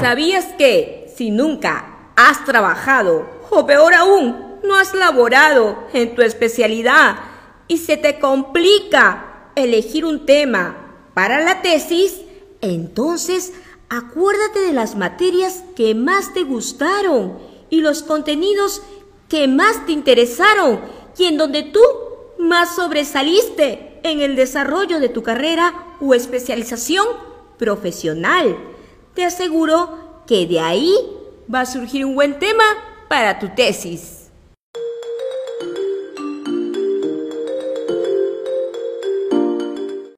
¿Sabías que si nunca has trabajado, o peor aún, no has laborado en tu especialidad y se te complica elegir un tema para la tesis, entonces acuérdate de las materias que más te gustaron y los contenidos que más te interesaron y en donde tú más sobresaliste en el desarrollo de tu carrera o especialización profesional. Te aseguro que de ahí va a surgir un buen tema para tu tesis.